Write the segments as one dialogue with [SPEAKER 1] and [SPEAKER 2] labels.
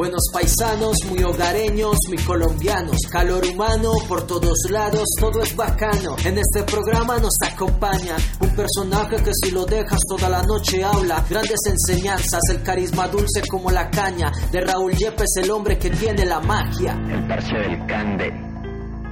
[SPEAKER 1] Buenos paisanos, muy hogareños, muy colombianos. Calor humano por todos lados, todo es bacano. En este programa nos acompaña un personaje que si lo dejas toda la noche habla. Grandes enseñanzas, el carisma dulce como la caña. De Raúl Yepes, el hombre que tiene la magia.
[SPEAKER 2] El parche del Cande.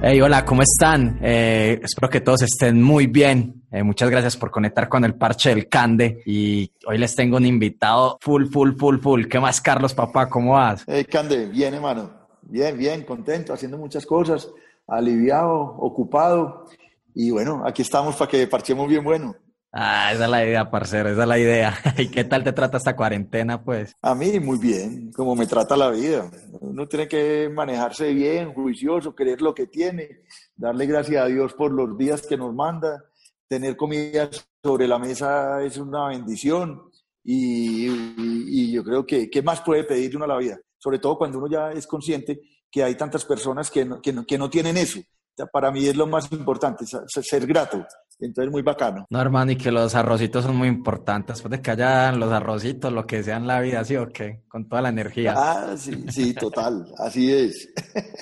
[SPEAKER 3] Hey, hola, ¿cómo están? Eh, espero que todos estén muy bien. Eh, muchas gracias por conectar con el parche del Cande. Y hoy les tengo un invitado full, full, full, full. ¿Qué más, Carlos, papá? ¿Cómo vas?
[SPEAKER 4] Hey, Cande, bien, hermano. Bien, bien, contento, haciendo muchas cosas, aliviado, ocupado. Y bueno, aquí estamos para que parchemos bien bueno.
[SPEAKER 3] Ah, esa es la idea, parcero, esa es la idea. ¿Y qué tal te trata esta cuarentena, pues?
[SPEAKER 4] A mí muy bien, como me trata la vida. Uno tiene que manejarse bien, juicioso, querer lo que tiene, darle gracias a Dios por los días que nos manda, tener comida sobre la mesa es una bendición y, yo creo que ¿qué más puede pedir uno a la vida? Sobre todo cuando uno ya es consciente que hay tantas personas que no tienen eso. Para mí es lo más importante, ser grato, entonces, muy bacano.
[SPEAKER 3] No, hermano, y que los arrocitos son muy importantes. Después de que hayan los arrocitos, lo que sea en la vida, ¿sí o qué? Con toda la energía.
[SPEAKER 4] Ah, sí, sí, total. Así es.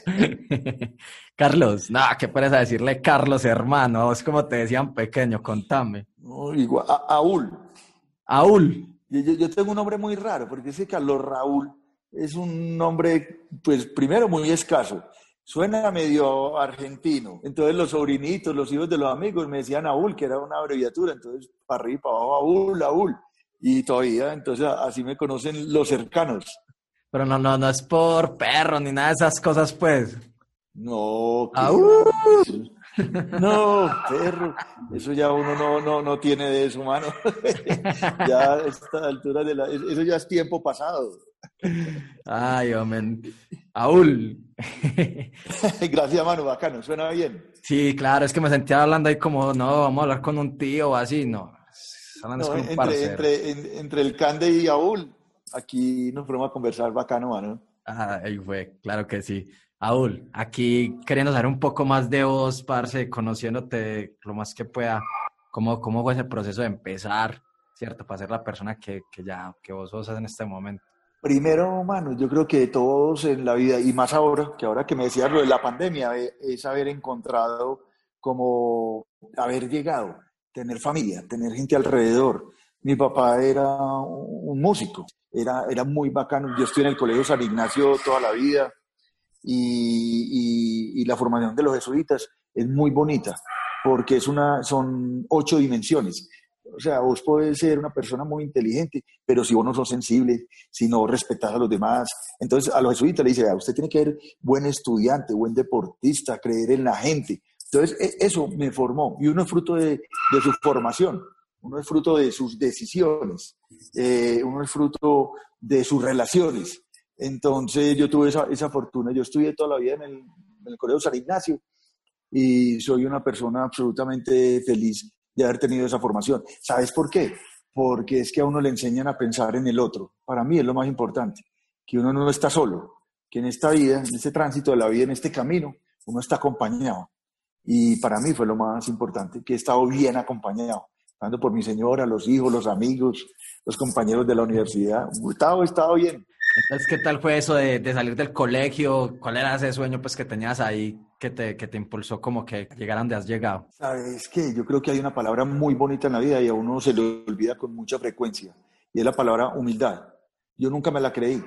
[SPEAKER 3] Carlos, no, ¿qué puedes decirle Carlos, hermano? Es como te decían pequeño, contame.
[SPEAKER 4] No, igual, a, Aúl.
[SPEAKER 3] Aúl.
[SPEAKER 4] Yo, yo, tengo un nombre muy raro, porque ese Carlos Raúl es un nombre, pues, primero muy escaso suena medio argentino. Entonces los sobrinitos, los hijos de los amigos me decían Aúl, que era una abreviatura, entonces para arriba, para abajo, Aúl, Aúl. Y todavía, entonces así me conocen los cercanos.
[SPEAKER 3] Pero no, no, no es por perro ni nada de esas cosas, pues.
[SPEAKER 4] No.
[SPEAKER 3] ¡Aúl!
[SPEAKER 4] No, perro. Eso ya uno no, no, no tiene de eso, mano. ya a esta altura de la... Eso ya es tiempo pasado.
[SPEAKER 3] Ay, hombre. Aúl.
[SPEAKER 4] Gracias, mano, bacano, suena bien.
[SPEAKER 3] Sí, claro, es que me sentía hablando ahí como, no, vamos a hablar con un tío o así, no.
[SPEAKER 4] entre, entre, el Cande y Aúl, aquí nos fuimos a conversar bacano, mano.
[SPEAKER 3] Ah, ahí fue, claro que sí. Aúl, aquí queriendo saber un poco más de vos, parce, conociéndote lo más que pueda, ¿cómo, cómo fue ese proceso de empezar, cierto, para ser la persona que, que ya, que vos sos en este momento?
[SPEAKER 4] Primero, mano, yo creo que todos en la vida, y más ahora, que ahora que me decías lo de la pandemia, es haber encontrado como haber llegado, tener familia, tener gente alrededor. Mi papá era un músico, era, era muy bacano. Yo estoy en el Colegio San Ignacio toda la vida y, y, la formación de los jesuitas es muy bonita porque es una, son ocho dimensiones. O sea, vos podés ser una persona muy inteligente, pero si vos no sos sensible, si no respetas a los demás, entonces a los jesuitas le dice, usted tiene que ser buen estudiante, buen deportista, creer en la gente. Entonces e, eso me formó y uno es fruto de, de su formación, uno es fruto de sus decisiones, eh, uno es fruto de sus relaciones. Entonces yo tuve esa, esa fortuna, yo estudié toda la vida en el, en el Colegio San Ignacio y soy una persona absolutamente feliz de haber tenido esa formación. ¿Sabes por qué? Porque es que a uno le enseñan a pensar en el otro. Para mí es lo más importante, que uno no está solo, que en esta vida, en este tránsito de la vida, en este camino, uno está acompañado. Y para mí fue lo más importante, que he estado bien acompañado, tanto por mi señora, los hijos, los amigos, los compañeros de la universidad. He estado, he estado bien.
[SPEAKER 3] Entonces, ¿qué tal fue eso de, de, salir del colegio? ¿Cuál era ese sueño pues, que tenías ahí que te, que te impulsó como que llegar donde has llegado?
[SPEAKER 4] Sabes que yo creo que hay una palabra muy bonita en la vida y a uno se le olvida con mucha frecuencia y es la palabra humildad. Yo nunca me la creí.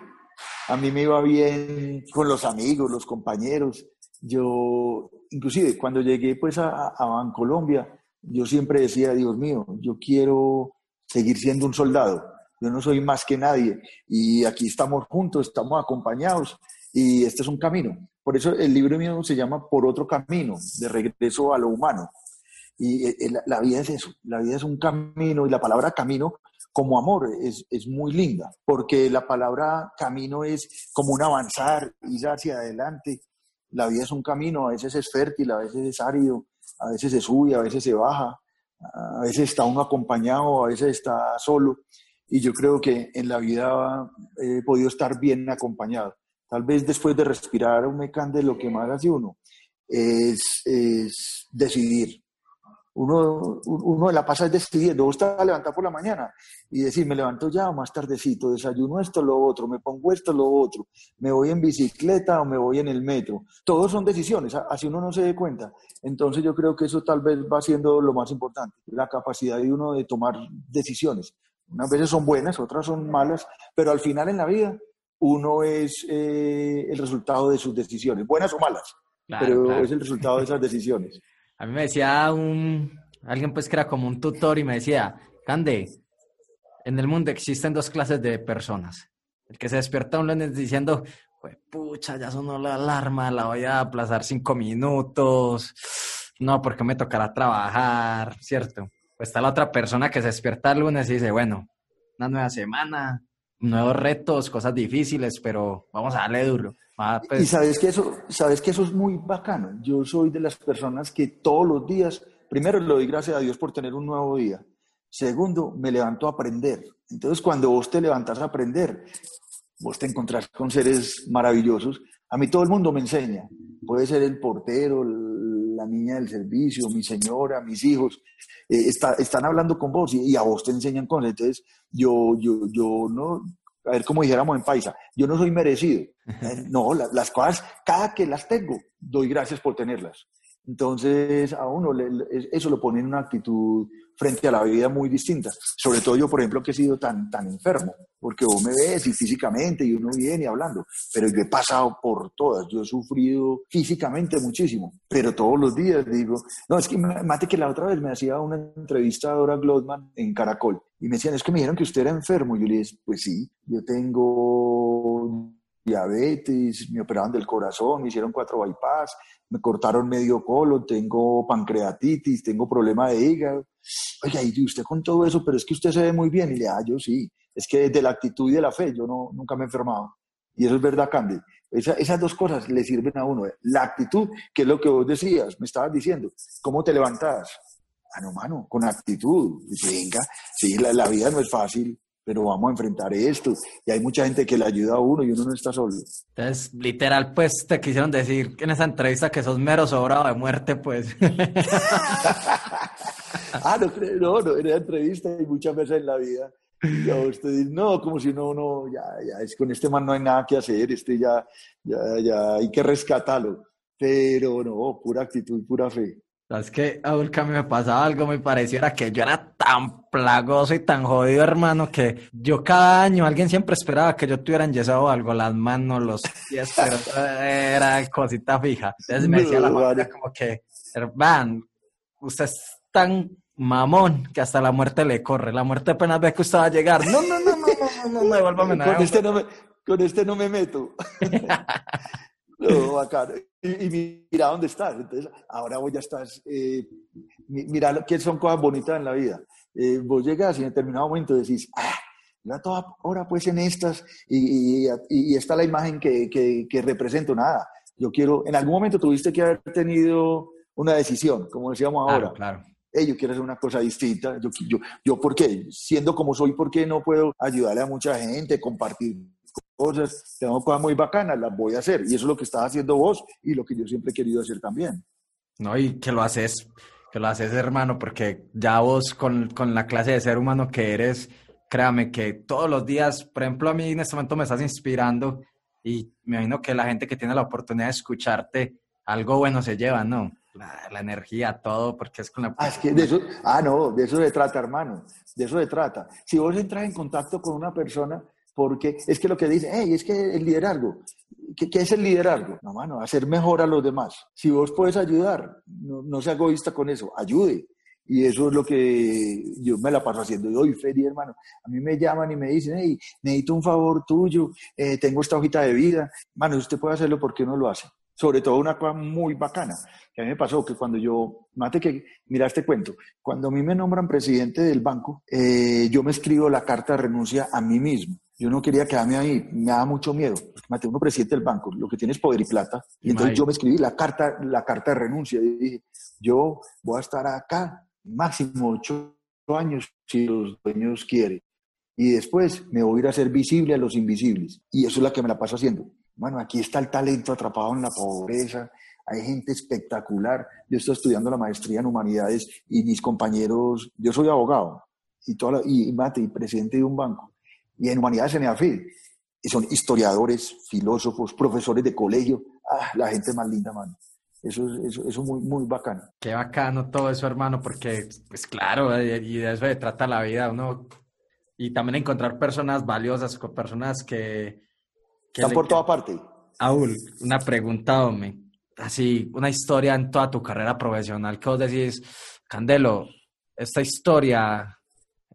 [SPEAKER 4] A mí me iba bien con los amigos, los compañeros. Yo, inclusive, cuando llegué pues a, a Bancolombia, yo siempre decía, Dios mío, yo quiero seguir siendo un soldado yo no soy más que nadie y aquí estamos juntos, estamos acompañados y este es un camino. Por eso el libro mío se llama Por otro camino, de regreso a lo humano. Y eh, eh, la vida es eso, la vida es un camino y la palabra camino como amor es, es muy linda, porque la palabra camino es como un avanzar, ir hacia adelante. La vida es un camino, a veces es fértil, a veces es árido, a veces se sube, a veces se baja, a veces está uno acompañado, a veces está solo y yo creo que en la vida he podido estar bien acompañado. Tal vez después de respirar un mecán de lo que más hace uno es, es decidir, Uno, uno la pasa decidiendo, vos te levantar por la mañana y decir, me levanto ya o más tardecito, desayuno esto, lo otro, me pongo esto, lo otro, me voy en bicicleta o me voy en el metro. Todos son decisiones, así uno no se dé cuenta. Entonces yo creo que eso tal vez va siendo lo más importante, la capacidad de uno de tomar decisiones. Unas veces son buenas, otras son malas, pero al final en la vida uno es eh, el resultado de sus decisiones, buenas o malas, pero es el resultado de esas decisiones.
[SPEAKER 3] A mí me decía un, alguien pues que era como un tutor y me decía, Cande, en el mundo existen dos clases de personas. El que se despierta un lunes diciendo, pues pucha, ya sonó la alarma, la voy a aplazar cinco minutos, no, porque me tocará trabajar, ¿cierto? Pues está la otra persona que se despierta el lunes y dice, bueno, una nueva semana, nuevos retos, cosas difíciles, pero vamos a darle duro.
[SPEAKER 4] Pues. Y sabes que, eso, sabes que eso es muy bacano. Yo soy de las personas que todos los días, primero le doy gracias a Dios por tener un nuevo día. Segundo, me levanto a aprender. Entonces, cuando vos te levantas a aprender, vos te encontrás con seres maravillosos. A mí todo el mundo me enseña. Puede ser el portero, la niña del servicio, mi señora, mis hijos. Eh, están hablando con vos y, y, a vos te enseñan cosas. Entonces, yo, yo, yo no, a ver como dijéramos en paisa, yo no soy merecido. Eh, no, las cosas, cada que las tengo, doy gracias por tenerlas. Entonces, a uno eso lo pone en una actitud frente a la vida muy distinta. Sobre todo yo, por ejemplo, que he sido tan, tan enfermo, porque vos me ves y físicamente y uno viene hablando, pero yo he pasado por todas, yo he sufrido físicamente muchísimo, pero todos los días digo, no, es que mate que la otra vez me hacía una entrevista a Dora Glotman en Caracol y me decían, es que me dijeron que usted era enfermo. Y yo le dije, pues sí, yo tengo diabetes, me operaron del corazón, me hicieron cuatro bypass, me cortaron medio colon, tengo pancreatitis, tengo problema de hígado. Oiga, y usted con todo eso, pero es que usted se ve muy bien. Y le ah, yo sí, es que de la actitud y de la fe, yo no, nunca me he enfermado. Y eso es verdad, Candy. esas dos cosas le sirven a uno. La actitud, que es lo que vos decías, me estabas diciendo, cómo te levantas mano, mano, con actitud. venga, sí, la, vida no es fácil, pero vamos a enfrentar esto. Y hay mucha gente que le ayuda a uno y uno no está solo.
[SPEAKER 3] Entonces, literal, pues te quisieron decir en esa entrevista que sos mero sobrado de muerte, pues.
[SPEAKER 4] ah, no, no, no, en esa entrevista y muchas veces en la vida. Ya usted dice, no, como si no, no, ya, ya, es, con este man no hay nada que hacer, este ya, ya, ya hay que rescatarlo. Pero no, pura actitud, pura fe.
[SPEAKER 3] Es que a que me pasaba algo muy parecido, era que yo era tan plagoso y tan jodido, hermano, que yo cada año alguien siempre esperaba que yo tuviera enyesado algo, las manos, los pies, pero era cosita fija. Entonces me decía la madre como que, hermano, usted es tan mamón que hasta la muerte le corre. La muerte apenas ve que usted va a llegar. No, no, no, no, no, no, no, devuélvame
[SPEAKER 4] nada. Con este no me, con este no me meto. No, bacán. Y, y, mira dónde estás. Entonces, ahora vos ya estás. Eh, mira que son cosas bonitas en la vida. Eh, vos llegas y en determinado momento decís, ah, ya toda hora pues en estas y, y, está la imagen que, que, que, represento. Nada, yo quiero. En algún momento tuviste que haber tenido una decisión, como decíamos ahora.
[SPEAKER 3] Claro.
[SPEAKER 4] Yo quiero hacer una cosa distinta. Yo, yo, yo, ¿por qué? Siendo como soy, ¿por qué no puedo ayudarle a mucha gente, compartir cosas, tengo cosas muy bacanas, las voy a hacer. Y eso es lo que estás haciendo vos y lo que yo siempre he querido hacer también.
[SPEAKER 3] No, y que lo haces, que lo haces, hermano, porque ya vos con, con la clase de ser humano que eres, créame que todos los días, por ejemplo, a mí en este momento me estás inspirando y me imagino que la gente que tiene la oportunidad de escucharte, algo bueno se lleva, ¿no? La, la energía, todo, porque es con la...
[SPEAKER 4] Ah, es que de eso, ah, no, de eso se trata, hermano, de eso se trata. Si vos entras en contacto con una persona, porque es que lo que dice, hey, es que el liderazgo, ¿qué, es el liderazgo? No, mano, hacer mejor a los demás. Si vos puedes ayudar, no, no sea egoísta con eso, ayude. Y eso es lo que yo me la paso haciendo. Hoy, Feri, hermano, a mí me llaman y me dicen, hey, necesito un favor tuyo, eh, tengo esta hojita de vida. Mano, usted puede hacerlo, ¿por qué no lo hace? Sobre todo una cosa muy bacana, que a mí me pasó que cuando yo, mate que, mira este cuento, cuando a mí me nombran presidente del banco, eh, yo me escribo la carta de renuncia a mí mismo. Yo no quería quedarme ahí, me daba mucho miedo. Mate, uno presidente del banco, lo que tiene es poder y plata. Y entonces yo me escribí la carta, la carta de renuncia y dije, yo voy a estar acá máximo ocho años si los dueños quieren. Y después me voy a ir a ser visible a los invisibles. Y eso es lo que me la paso haciendo. Bueno, aquí está el talento atrapado en la pobreza, hay gente espectacular. Yo estoy estudiando la maestría en humanidades y mis compañeros, yo soy abogado y, toda y mate y presidente de un banco, y en humanidades en EAFID, y son historiadores, filósofos, profesores de colegio, ah, la gente más linda, mano. Eso es eso, eso muy, muy bacano.
[SPEAKER 3] Qué bacano todo eso, hermano, porque, pues claro, y de eso se trata la vida, uno. Y también encontrar personas valiosas, personas que...
[SPEAKER 4] Están por toda parte.
[SPEAKER 3] Aul, una pregunta, hombre. Así, una historia en toda tu carrera profesional que vos decís, Candelo, esta historia,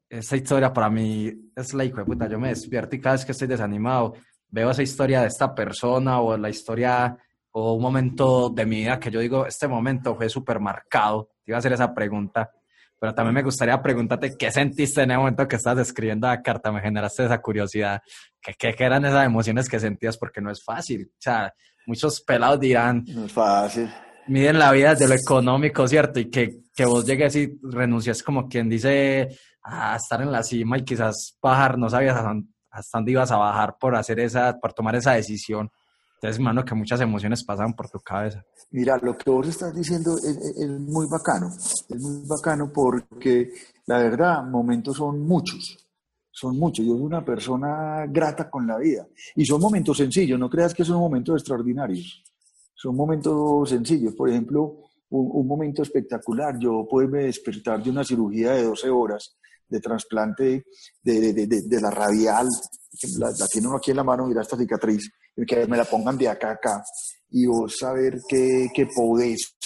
[SPEAKER 3] esta historia para mí es la hijo de puta. Yo me despierto y cada vez que estoy desanimado, veo esa historia de esta persona o la historia o un momento de mi vida que yo digo, este momento fue súper marcado. Te iba a hacer esa pregunta, pero también me gustaría preguntarte qué sentiste en el momento que estabas escribiendo la carta, me generaste esa curiosidad, ¿qué, qué, eran esas emociones que sentías? Porque no es fácil, o sea, muchos pelados dirán,
[SPEAKER 4] no es fácil.
[SPEAKER 3] Miden la vida desde lo económico, ¿cierto? Y que, que vos llegues y renuncies como quien dice a estar en la cima y quizás bajar, no sabías hasta dónde ibas a bajar por hacer esa, por tomar esa decisión entonces, mano, que muchas emociones pasan por tu cabeza.
[SPEAKER 4] Mira, lo que vos estás diciendo es, muy bacano, es muy bacano porque la verdad, momentos son muchos, son muchos. Yo soy una persona grata con la vida y son momentos sencillos, no creas que son momentos extraordinarios, son momentos sencillos. Por ejemplo, un, momento espectacular, yo puedo despertar de una cirugía de 12 horas de trasplante de, de, de, la radial, la, tiene uno aquí en la mano, mira esta cicatriz, que me la pongan de acá a acá y vos saber que, que podés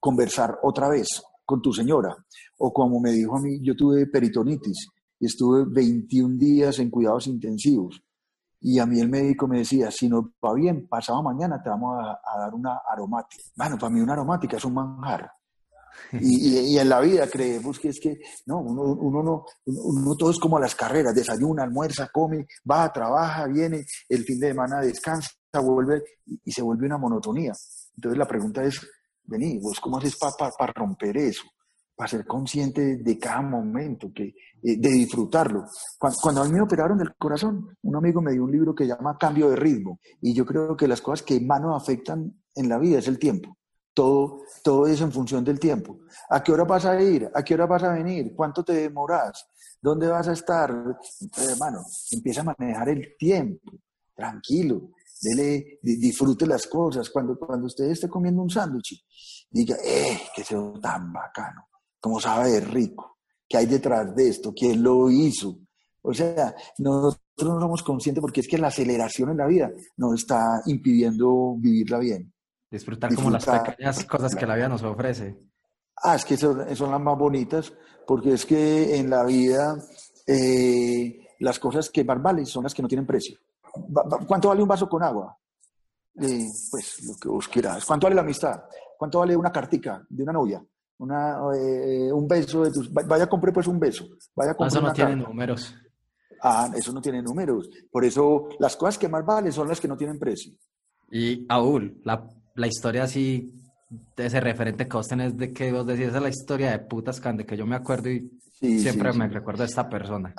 [SPEAKER 4] conversar otra vez con tu señora. O como me dijo a mí, yo tuve peritonitis y estuve 21 días en cuidados intensivos. Y a mí el médico me decía, si no va bien, pasado mañana te vamos a, a dar una aromática. Bueno, para mí una aromática es un manjar. Y, y, en la vida creemos que es que, no, uno, uno no, uno, todo es como a las carreras, desayuna, almuerza, come, va, trabaja, viene, el fin de semana descansa, vuelve y, se vuelve una monotonía. Entonces la pregunta es, vení, vos cómo haces para romper eso, para ser consciente de cada momento, que, eh, de disfrutarlo. Cuando, cuando, a mí me operaron del corazón, un amigo me dio un libro que llama Cambio de ritmo y yo creo que las cosas que más nos afectan en la vida es el tiempo. Todo, todo es en función del tiempo. ¿A qué hora vas a ir? ¿A qué hora vas a venir? ¿Cuánto te demoras? ¿Dónde vas a estar? hermano, empieza a manejar el tiempo, tranquilo, dele, disfrute las cosas. Cuando, cuando usted esté comiendo un sándwich, diga, ¡eh, qué sea tan bacano! ¿Cómo sabe de rico? ¿Qué hay detrás de esto? ¿Quién lo hizo? O sea, nosotros no somos conscientes porque es que la aceleración en la vida nos está impidiendo vivirla bien.
[SPEAKER 3] Disfrutar, como las pequeñas cosas que la vida nos ofrece.
[SPEAKER 4] Ah, es que son, son las más bonitas, porque es que en la vida eh, las cosas que más valen son las que no tienen precio. ¿Cuánto vale un vaso con agua? Eh, pues lo que vos quieras. ¿Cuánto vale la amistad? ¿Cuánto vale una cartica de una novia? Una, eh, un beso de tus... Vaya, compre pues un beso. Vaya,
[SPEAKER 3] compre eso no tiene números.
[SPEAKER 4] Ah, eso no tiene números. Por eso las cosas que más valen son las que no tienen precio.
[SPEAKER 3] Y Aúl, la la historia así, de ese referente que vos tenés de que vos decís, esa es la historia de putas de que yo me acuerdo y siempre me recuerdo a esta persona.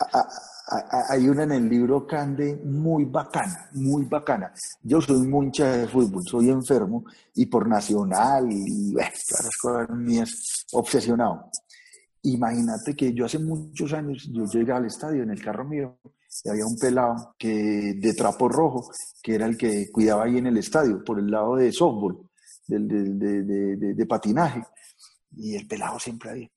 [SPEAKER 4] hay una en el libro Cande muy bacana, muy bacana. Yo soy mucha de fútbol, soy enfermo y por nacional y bueno, las cosas mías, obsesionado. Imagínate que yo hace muchos años, yo llegué al estadio en el carro mío y había un pelado que, de trapo rojo, que era el que cuidaba ahí en el estadio, por el lado de softball, de, de, patinaje, y el pelado siempre ahí.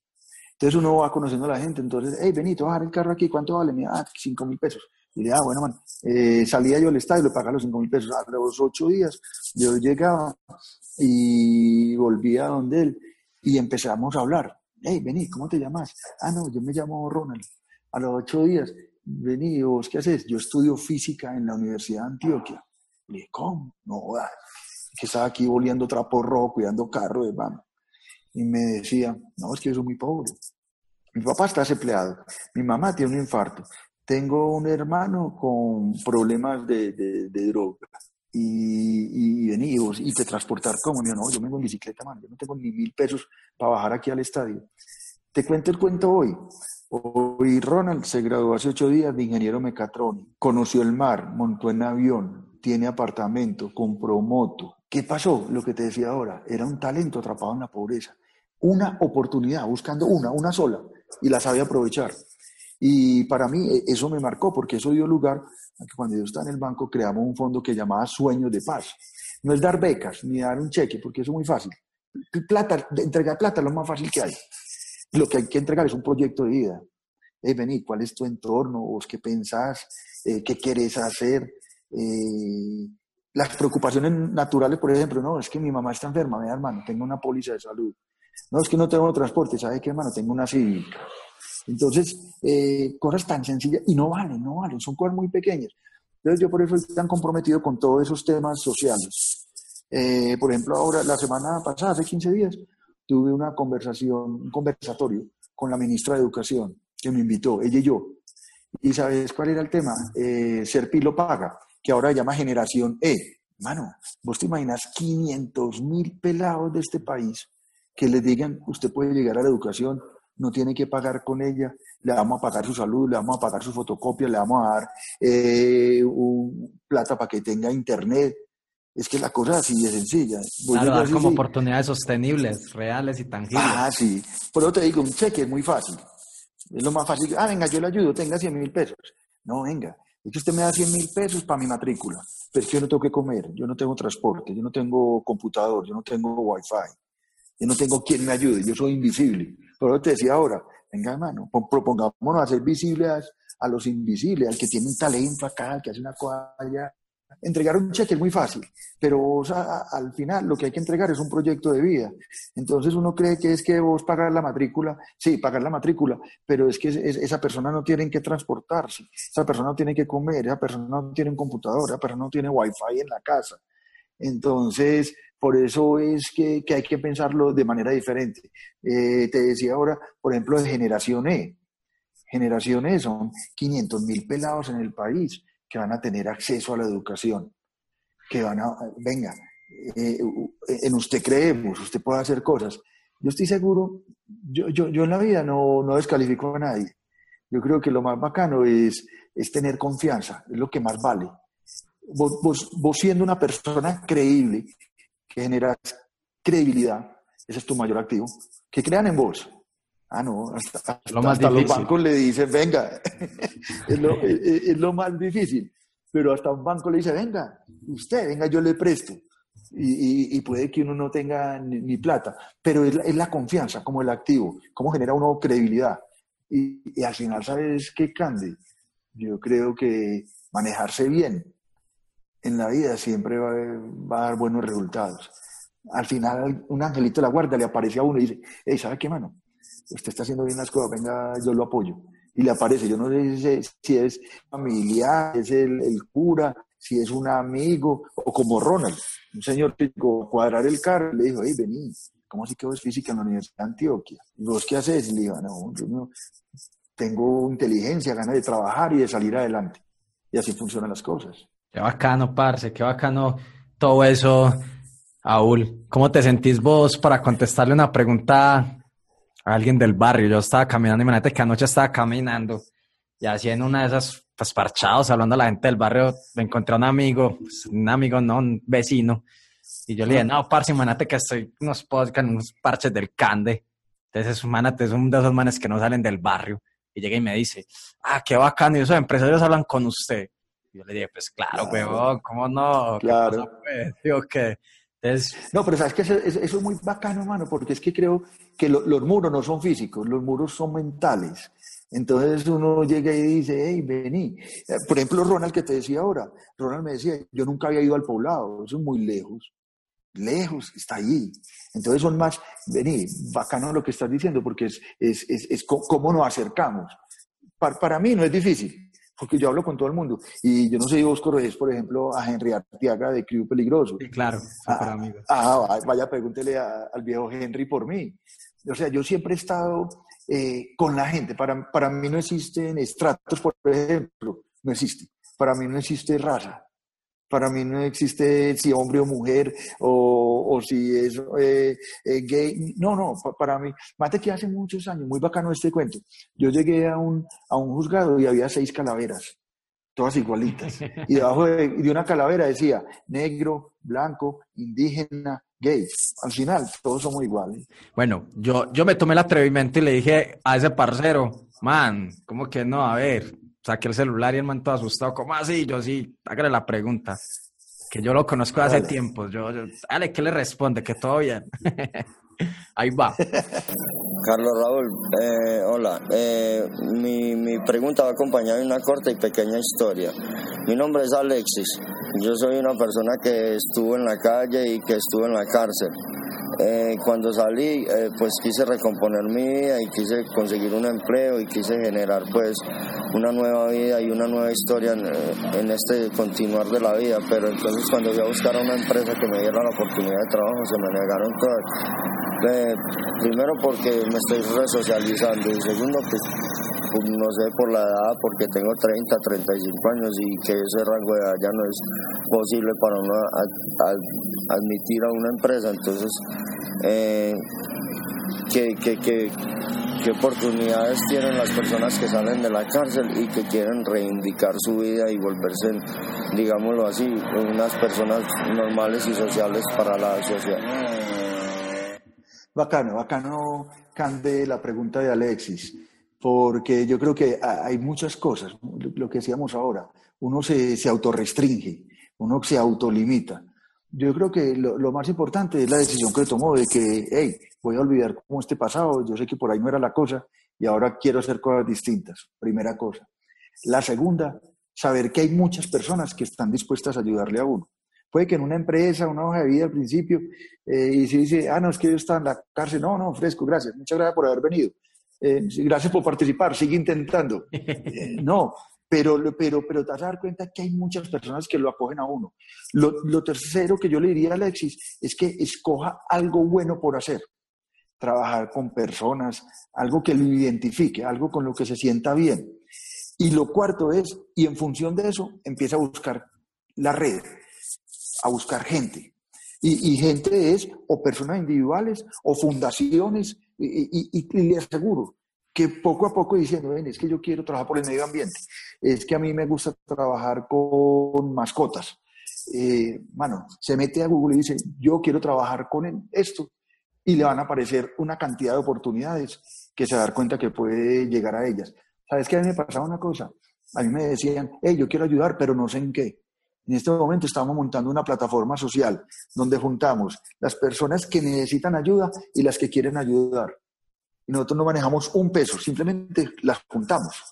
[SPEAKER 4] Entonces uno va conociendo a la gente, entonces, hey, Benito, bajar el carro aquí, ¿cuánto vale? Mira, ah, cinco mil pesos. Y le ah, bueno, man, eh, salía yo al estadio, le pagaba los cinco mil pesos. A los ocho días yo llegaba y volvía a donde él y empezamos a hablar. Hey, vení, ¿cómo te llamas? Ah, no, yo me llamo Ronald. A los ocho días, vení, qué haces? Yo estudio física en la Universidad de Antioquia. Le dije, ¿cómo? No, que estaba aquí volviendo trapo rojo, cuidando carro, hermano. Y me decía, no, es que yo soy muy pobre. Mi papá está desempleado, mi mamá tiene un infarto, tengo un hermano con problemas de, de, droga. Y, y, y te transportar cómo? Me no, yo vengo en bicicleta, man, yo no tengo ni mil pesos para bajar aquí al estadio. Te cuento el cuento hoy. Hoy Ronald se graduó hace ocho días de ingeniero mecatrónico, conoció el mar, montó en avión, tiene apartamento, compró moto. ¿Qué pasó? Lo que te decía ahora, era un talento atrapado en la pobreza. Una oportunidad, buscando una, una sola, y la sabe aprovechar. Y para mí e, eso me marcó, porque eso dio lugar a que cuando yo estaba en el banco creamos un fondo que llamaba Sueños de Paz. No es dar becas ni dar un cheque, porque eso es muy fácil. Plata, entregar plata es lo más fácil que hay. Lo que hay que entregar es un proyecto de vida. Hey, vení, ¿cuál es tu entorno? ¿Vos qué pensás? Eh, ¿Qué quieres hacer? Eh, las preocupaciones naturales, por ejemplo, no, es que mi mamá está enferma, mi hermano, tengo una póliza de salud. No, es que no tengo transporte, ¿sabe qué, hermano? Tengo una cívica. Entonces, eh, cosas tan sencillas y no valen, no valen, son cosas muy pequeñas. Entonces, yo por eso estoy tan comprometido con todos esos temas sociales. Eh, por ejemplo, ahora, la semana pasada, hace 15 días, tuve una conversación, un conversatorio con la ministra de Educación, que me invitó, ella y yo. ¿Y sabes cuál era el tema? Eh, Serpi lo paga, que ahora llama Generación E. Mano, vos te imaginas 500 mil pelados de este país que les digan, usted puede llegar a la educación, no tiene que pagar con ella, le vamos a pagar su salud, le vamos a pagar su fotocopia, le vamos a dar eh, plata para que tenga internet. Es que la cosa así de sencilla.
[SPEAKER 3] Claro, dar como oportunidades sostenibles, reales y tangibles.
[SPEAKER 4] Ah, sí. Por eso te digo, un cheque es muy fácil. Es lo más fácil. Ah, venga, yo le ayudo, tenga 100 mil pesos. No, venga, es que usted me da 100 mil pesos para mi matrícula, pero es que yo no tengo que comer, yo no tengo transporte, yo no tengo computador, yo no tengo wifi, yo no tengo quien me ayude, yo soy invisible. Por eso te decía ahora, venga hermano, propongámonos hacer visibles a los invisibles, al que tiene un talento acá, al que hace una cosa Entregar un cheque es muy fácil, pero al final lo que hay que entregar es un proyecto de vida. Entonces uno cree que es que vos pagar la matrícula, sí, pagar la matrícula, pero es que esa persona no tiene que transportarse, esa persona no tiene que comer, esa persona no tiene un computador, esa persona no tiene wifi en la casa. Entonces, por eso es que, hay que pensarlo de manera diferente. Eh, te decía ahora, por ejemplo, de generación E. Generación E son 500 mil pelados en el país que van a tener acceso a la educación, que van a, venga, eh, en usted creemos, usted puede hacer cosas. Yo estoy seguro, yo, yo, yo en la vida no, no descalifico a nadie. Yo creo que lo más bacano es, es tener confianza, es lo que más vale. Vos, vos, vos siendo una persona creíble, que generas credibilidad, ese es tu mayor activo, que crean en vos, Ah, no, hasta, lo más los bancos le dicen, venga, es, lo, es, lo, más difícil. Pero hasta un banco le dice, venga, usted, venga, yo le presto. Y, y, puede que uno no tenga ni, plata, pero es la, es la, confianza como el activo, cómo genera uno credibilidad. Y, y al final, ¿sabes qué, Candy? Yo creo que manejarse bien en la vida siempre va, va, a dar buenos resultados. Al final, un angelito de la guarda le aparece a uno y dice, hey, ¿sabe qué, mano? Usted está haciendo bien las cosas, venga, yo lo apoyo. Y le aparece, yo no sé si es familiar, si es el, cura, si es un amigo, o como Ronald, un señor que cuadrar el carro, le dijo, hey, vení, ¿cómo así que vos física en la Universidad de Antioquia? ¿Y vos qué haces? Y le dijo, no, yo no, tengo inteligencia, ganas de trabajar y de salir adelante. Y así funcionan las cosas.
[SPEAKER 3] Qué bacano, parce, qué bacano todo eso, Aul. ¿Cómo te sentís vos para contestarle una pregunta alguien del barrio. Yo estaba caminando, imagínate que anoche estaba caminando y así en una de esas, pues parchados, hablando a la gente del barrio, me encontré a un amigo, pues, un amigo, no, un vecino. Y yo le dije, no, parce, imagínate que estoy unos podcast, unos parches del Cande. Entonces, imagínate, es uno de esos manes que no salen del barrio. Y llega y me dice, ah, qué bacano, y esos empresarios hablan con usted. Y yo le dije, pues claro, claro. ¿cómo no?
[SPEAKER 4] Claro.
[SPEAKER 3] Pues? Digo que
[SPEAKER 4] no, pero sabes que eso, es muy bacano, hermano, porque es que creo que los muros no son físicos, los muros son mentales. Entonces uno llega y dice, hey, vení. Eh, por ejemplo, Ronald que te decía ahora, Ronald me decía, yo nunca había ido al poblado, eso es muy lejos. Lejos, está allí. Entonces son más, vení, bacano lo que estás diciendo, porque es, es, es, cómo nos acercamos. para mí no es difícil porque yo hablo con todo el mundo. Y yo no sé si vos corregís, por ejemplo, a Henry Artiaga de Crew Peligroso.
[SPEAKER 3] Sí, claro,
[SPEAKER 4] ah,
[SPEAKER 3] amigo.
[SPEAKER 4] Ah, vaya, pregúntele al viejo Henry por mí. O sea, yo siempre he estado eh, con la gente. Para, para mí no existen estratos, por ejemplo, no existe. Para mí no existe raza. Para mí no existe si hombre o mujer o, si es eh, eh, gay. No, no, para mí. Mate que hace muchos años, muy bacano este cuento. Yo llegué a un, a un juzgado y había seis calaveras. todas igualitas. Y debajo de, de una calavera decía negro, blanco, indígena, gay. Al final, todos somos iguales.
[SPEAKER 3] Bueno, yo, yo me tomé el atrevimiento y le dije a ese parcero, man, ¿cómo que no? A ver, saqué el celular y el man todo asustado, ¿cómo así? Yo sí, hágale la pregunta. Que yo lo conozco hace tiempo. Yo, yo, dale, ¿qué le responde? Que todo bien. Ahí va.
[SPEAKER 5] Carlos Raúl, eh, hola. Eh, mi, mi pregunta va acompañada de una corta y pequeña historia. Mi nombre es Alexis. Yo soy una persona que estuvo en la calle y que estuvo en la cárcel. Eh, cuando salí, eh, pues quise recomponer mi vida y quise conseguir un empleo y quise generar pues una nueva vida y una nueva historia en, eh, este continuar de la vida. Pero entonces cuando fui a buscar a una empresa que me diera la oportunidad de trabajo, se me negaron todas. Eh, primero porque me estoy resocializando y segundo pues, no sé por la edad porque tengo 30, 35 años y que ese rango de edad ya no es posible para uno admitir a una empresa. Entonces eh, ¿qué, qué, qué, qué oportunidades tienen las personas que salen de la cárcel y que quieren reivindicar su vida y volverse digámoslo así unas personas normales y sociales para la sociedad.
[SPEAKER 4] Bacano, bacano, Cande, la pregunta de Alexis, porque yo creo que ha- hay muchas cosas, lo que decíamos ahora, uno se, se autorrestringe, uno se autolimita. Yo creo que lo, lo más importante es la decisión que tomó de que, hey, voy a olvidar cómo este pasado, yo sé que por ahí no era la cosa y ahora quiero hacer cosas distintas, primera cosa. La segunda, saber que hay muchas personas que están dispuestas a ayudarle a uno. Puede que en una empresa, una hoja de vida al principio, eh, y si dice, ah, no, es que yo estaba en la cárcel, no, no, fresco, gracias, muchas gracias por haber venido, Eh, gracias por participar, sigue intentando. Eh, no, pero, pero, pero te vas a dar cuenta que hay muchas personas que lo acogen a uno. Lo, lo tercero que yo le diría a Alexis es que escoja algo bueno por hacer. Trabajar con personas, algo que lo identifique, algo con lo que se sienta bien. Y lo cuarto es, y en función de eso, empieza a buscar la red, a buscar gente. Y, gente es o personas individuales o fundaciones, y, y- le aseguro que poco a poco diciendo, ven, es que yo quiero trabajar por el medio ambiente, es que a mí me gusta trabajar con mascotas. Eh, mano, se mete a Google y dice, yo quiero trabajar con esto, y le van a aparecer una cantidad de oportunidades que se va a dar cuenta que puede llegar a ellas. ¿Sabes qué? A mí me pasaba una cosa. A mí me decían, hey, yo quiero ayudar, pero no sé en qué. En este momento estamos montando una plataforma social donde juntamos las personas que necesitan ayuda y las que quieren ayudar. Y nosotros no manejamos un peso, simplemente las juntamos.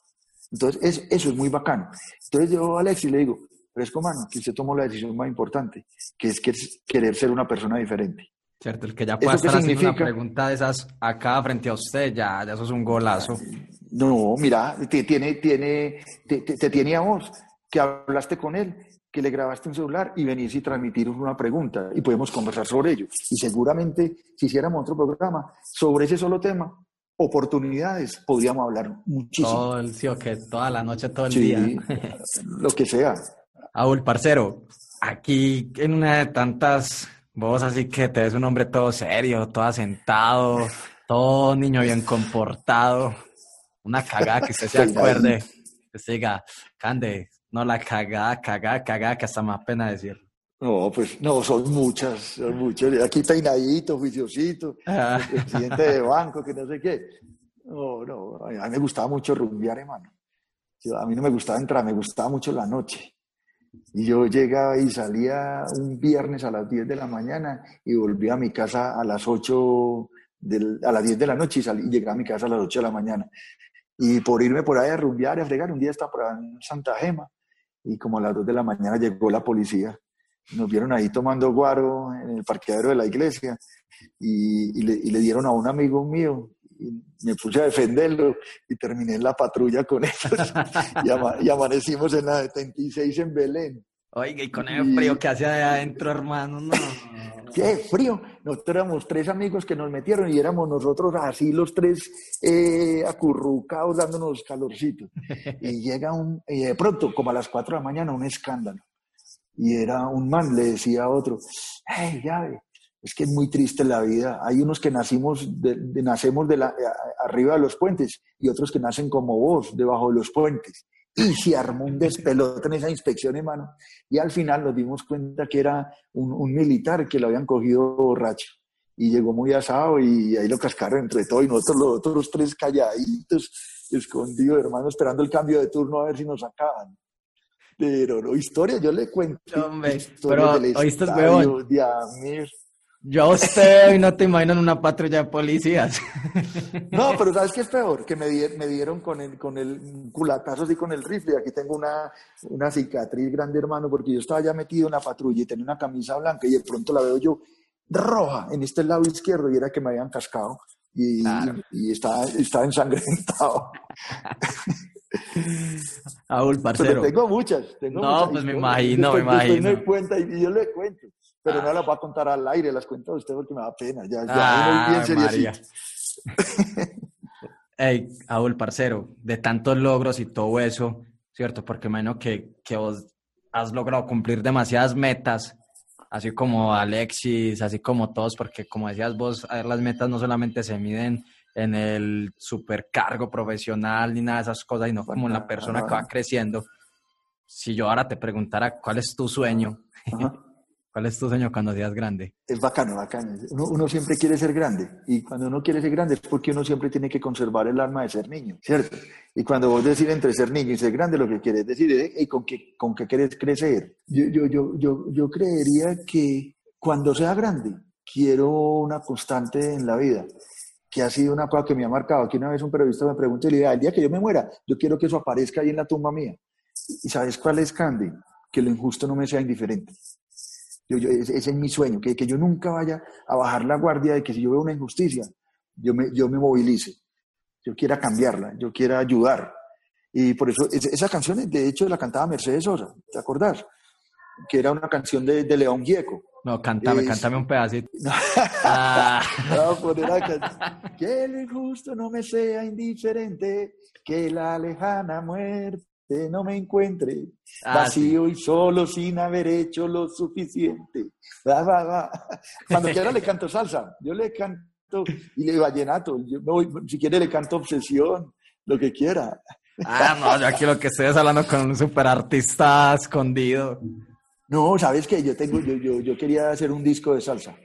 [SPEAKER 4] Entonces, es- eso es muy bacano. Entonces yo a Alexis le digo, fresco mano, que usted tomó la decisión más importante, que es que es querer ser una persona diferente.
[SPEAKER 3] Cierto, el que ya pueda
[SPEAKER 4] ¿Eso qué
[SPEAKER 3] estar haciendo una pregunta de esas acá frente a usted, ya, ya eso es un golazo.
[SPEAKER 4] No, mira, te tiene, tiene, te, te- te tiene a vos, que hablaste con él, que le grabaste un celular y venís y transmitir una pregunta y podemos conversar sobre ello. Y seguramente, si hiciéramos otro programa sobre ese solo tema, oportunidades, podríamos hablar muchísimo.
[SPEAKER 3] Todo el, sí, o que toda la noche, todo el
[SPEAKER 4] Sí,
[SPEAKER 3] día.
[SPEAKER 4] lo que sea.
[SPEAKER 3] Aul, parcero, aquí en una de tantas, vos así que te ves un hombre todo serio, todo asentado, todo niño bien comportado, una cagada que usted se acuerde, que diga, Cande, no la cagada, cagada, cagada, que hasta más pena decir.
[SPEAKER 4] No, pues no, son muchas, son muchas. Aquí peinadito, juiciosito,
[SPEAKER 3] Ah.
[SPEAKER 4] el presidente de banco, que no sé qué. No, no, a mí, me gustaba mucho rumbear, hermano. A mí no me gustaba entrar, me gustaba mucho la noche. Y yo llegaba y salía un viernes a las 10 de la mañana y volvía a mi casa a las 8, del- a las 10 de la noche y, salí, y llegaba a mi casa a las 8 de la mañana. Y por irme por ahí a rumbear y a fregar, un día estaba por ahí en Santa Gema y como a las 2 de la mañana llegó la policía. Nos vieron ahí tomando guaro en el parqueadero de la iglesia y, le dieron a un amigo mío. Y me puse a defenderlo y terminé en la patrulla con ellos. y, ama- y amanecimos en la 76 en Belén.
[SPEAKER 3] Oiga, y con el frío que hace allá adentro, hermano, no.
[SPEAKER 4] ¡Qué frío! Nosotros éramos tres amigos que nos metieron y éramos nosotros así los tres eh, acurrucados dándonos calorcito. Y llega un, y de pronto, como a las 4 de la mañana, un escándalo. Y era un man, le decía a otro, ¡ay, ya ve! Es que es muy triste la vida. Hay unos que nacimos de, de- nacemos de la, a- arriba de los puentes y otros que nacen como vos, debajo de los puentes. Y se armó un despelote en esa inspección, hermano. Y al final nos dimos cuenta que era un, un militar que lo habían cogido borracho. Y llegó muy asado y ahí lo cascaron entre todos y nosotros los otros tres calladitos, escondidos, hermano, esperando el cambio de turno a ver si nos sacaban. Pero no, historia, yo le cuento.
[SPEAKER 3] Hombre, pero
[SPEAKER 4] del
[SPEAKER 3] oíste, huevón.
[SPEAKER 4] de Amir.
[SPEAKER 3] Yo a usted hoy no te imagino en una patrulla de policías.
[SPEAKER 4] No, pero ¿sabes qué es peor? Que me, di- me dieron con el, con el culatazo así con el rifle. Aquí tengo una, una cicatriz grande, hermano, porque yo estaba ya metido en la patrulla y tenía una camisa blanca y de pronto la veo yo roja en este lado izquierdo y era que me habían cascado y,
[SPEAKER 3] Claro.
[SPEAKER 4] y estaba, estaba ensangrentado.
[SPEAKER 3] Aúl,
[SPEAKER 4] Pero
[SPEAKER 3] parcero.
[SPEAKER 4] tengo muchas. Tengo
[SPEAKER 3] No,
[SPEAKER 4] muchas
[SPEAKER 3] pues me imagino, me imagino.
[SPEAKER 4] me cuenta y, y yo le cuento. Pero no
[SPEAKER 3] Ah.
[SPEAKER 4] las voy a contar al aire, las cuento a usted porque me da pena. Ya, ya
[SPEAKER 3] Ah,
[SPEAKER 4] es bien
[SPEAKER 3] María.
[SPEAKER 4] seriecito.
[SPEAKER 3] Ey, Aúl, parcero, de tantos logros y todo eso, ¿cierto? Porque imagino que, que vos has logrado cumplir demasiadas metas, así como Alexis, así como todos, porque como decías vos, a ver, las metas no solamente se miden en el supercargo profesional ni nada de esas cosas, sino como en la persona que va creciendo. Si yo ahora te preguntara cuál es tu sueño,
[SPEAKER 4] Ajá.
[SPEAKER 3] Cuál es tu sueño cuando seas grande.
[SPEAKER 4] Es bacano, bacano. Uno, uno siempre quiere ser grande y cuando uno quiere ser grande es porque uno siempre tiene que conservar el alma de ser niño, ¿cierto? Y cuando vos decís entre ser niño y ser grande, lo que quieres decir es ¿y con qué, con qué querés crecer? Yo, yo, yo, yo, yo creería que cuando sea grande quiero una constante en la vida, que ha sido una cosa que me ha marcado. Aquí una vez un periodista me preguntó y le dije, el día que yo me muera, yo quiero que eso aparezca ahí en la tumba mía. ¿Y sabes cuál es, Candy? Que lo injusto no me sea indiferente. Yo, yo- ese, es mi sueño, que, que yo nunca vaya a bajar la guardia de que si yo veo una injusticia, yo me, yo me movilice, yo quiera cambiarla, yo quiera ayudar. Y por eso, es- esa canción, de hecho, la cantaba Mercedes Sosa, ¿te acordás? Que era una canción de, de León Gieco.
[SPEAKER 3] No, cántame,
[SPEAKER 4] Es-
[SPEAKER 3] cántame un pedacito. Ah.
[SPEAKER 4] Poner acá. Que el injusto no me sea indiferente, que la lejana muerte no me encuentre
[SPEAKER 3] Ah,
[SPEAKER 4] vacío y solo sin haber hecho lo suficiente. Va, va, va. Cuando quiera le canto salsa, yo le canto y le vallenato, yo me voy- si quiere le canto obsesión, lo que quiera.
[SPEAKER 3] Ah, no, yo aquí lo que estoy es hablando con un super artista escondido.
[SPEAKER 4] No, sabes que yo tengo, yo, yo, yo quería hacer un disco de salsa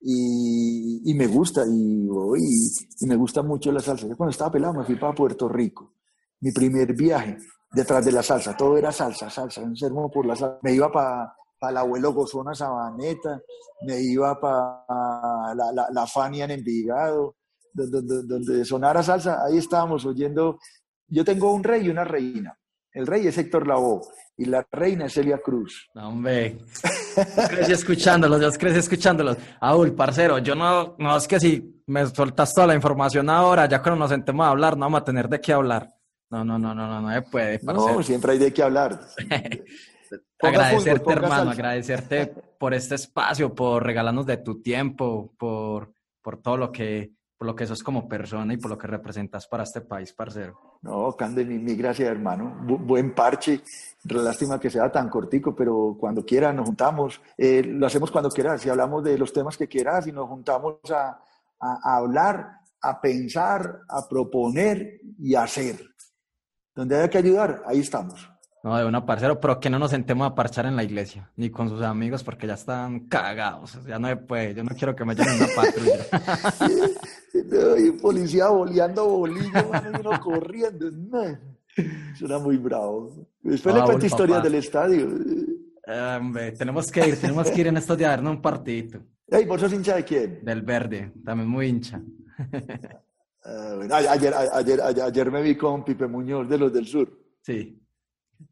[SPEAKER 4] y, y me gusta y, y, y me gusta mucho la salsa. Yo cuando estaba pelado me fui para Puerto Rico, mi primer viaje detrás de la salsa, todo era salsa, salsa, enfermo por la salsa. Me iba para el abuelo Gozona Sabaneta, me iba para la, la, la Fania en Envigado, donde, donde, sonara salsa, ahí estábamos oyendo. Yo tengo un rey y una reina. El rey es Héctor Lavoe y la reina es Celia Cruz.
[SPEAKER 3] Hombre. Crecí escuchándolos, yo crecí escuchándolos. Aúl, parcero, yo no, no, es que si me soltas toda la información ahora, ya cuando nos sentemos a hablar, no vamos a tener de qué hablar. No, no, no, no, no, no se puede, parcero.
[SPEAKER 4] No, siempre hay de qué hablar.
[SPEAKER 3] Agradecerte,
[SPEAKER 4] fútbol,
[SPEAKER 3] hermano, agradecerte por este espacio, por regalarnos de tu tiempo, por, por todo lo que, por lo que sos como persona y por lo que representas para este país, parcero.
[SPEAKER 4] No, Cande, mi, mi gracias, hermano. Bu- buen parche. Lástima que sea tan cortico, pero cuando quiera nos juntamos. Eh, lo hacemos cuando quieras. Si hablamos de los temas que quieras y nos juntamos a, a- a hablar, a pensar, a proponer y a hacer. Donde haya que ayudar, ahí estamos.
[SPEAKER 3] No, de una parcero, pero que no nos sentemos a parchar en la iglesia, ni con sus amigos, porque ya están cagados. Ya no se puede, yo no quiero que me lleven una patrulla.
[SPEAKER 4] Y un policía boleando bolillo, mano, uno corriendo. No, Suena muy bravo. Después
[SPEAKER 3] Ah,
[SPEAKER 4] le cuento historias
[SPEAKER 3] papá.
[SPEAKER 4] del estadio.
[SPEAKER 3] Eh, hombre, tenemos que ir, tenemos que ir en estos días a darnos un partidito.
[SPEAKER 4] Ey, ¿vos sos hincha de quién?
[SPEAKER 3] Del verde, también muy hincha.
[SPEAKER 4] A- ayer, ayer, ayer, ayer me vi con Pipe Muñoz de los del sur.
[SPEAKER 3] Sí,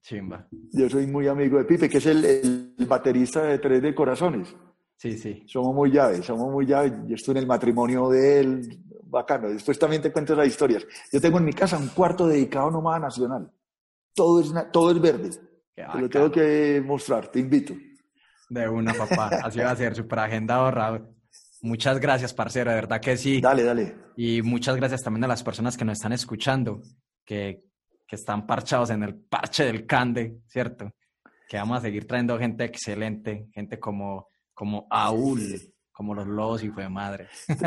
[SPEAKER 3] chimba.
[SPEAKER 4] Yo soy muy amigo de Pipe, que es el, el baterista de Tres de Corazones.
[SPEAKER 3] Sí, sí.
[SPEAKER 4] Somos muy llaves, somos muy llaves. Yo estuve en el matrimonio de él, bacano. Después también te cuento esas historias. Yo tengo en mi casa un cuarto dedicado nomás a Nacional. Todo es, todo es verde.
[SPEAKER 3] Qué
[SPEAKER 4] Te lo tengo que mostrar, te invito.
[SPEAKER 3] De una, papá. Así va a ser, super agenda ahorrado. Muchas gracias, parcero, de verdad que sí.
[SPEAKER 4] Dale, dale.
[SPEAKER 3] Y muchas gracias también a las personas que nos están escuchando, que, que están parchados en el parche del Cande, ¿cierto? Que vamos a seguir trayendo gente excelente, gente como, como Aúl, como los lobos y fue madre.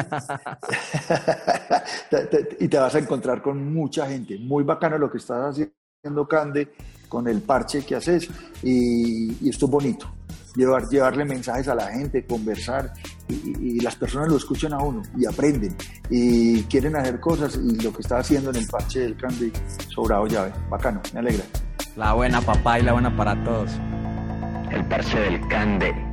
[SPEAKER 4] Y te vas a encontrar con mucha gente. Muy bacano lo que estás haciendo. Cande con el parche que haces y, esto es bonito. Llevar, llevarle mensajes a la gente, conversar y, las personas lo escuchan a uno y aprenden y quieren hacer cosas y lo que está haciendo en el parche del Cande sobrado llave, bacano, me alegra.
[SPEAKER 3] La buena papá y la buena para todos.
[SPEAKER 2] El parche del Cande.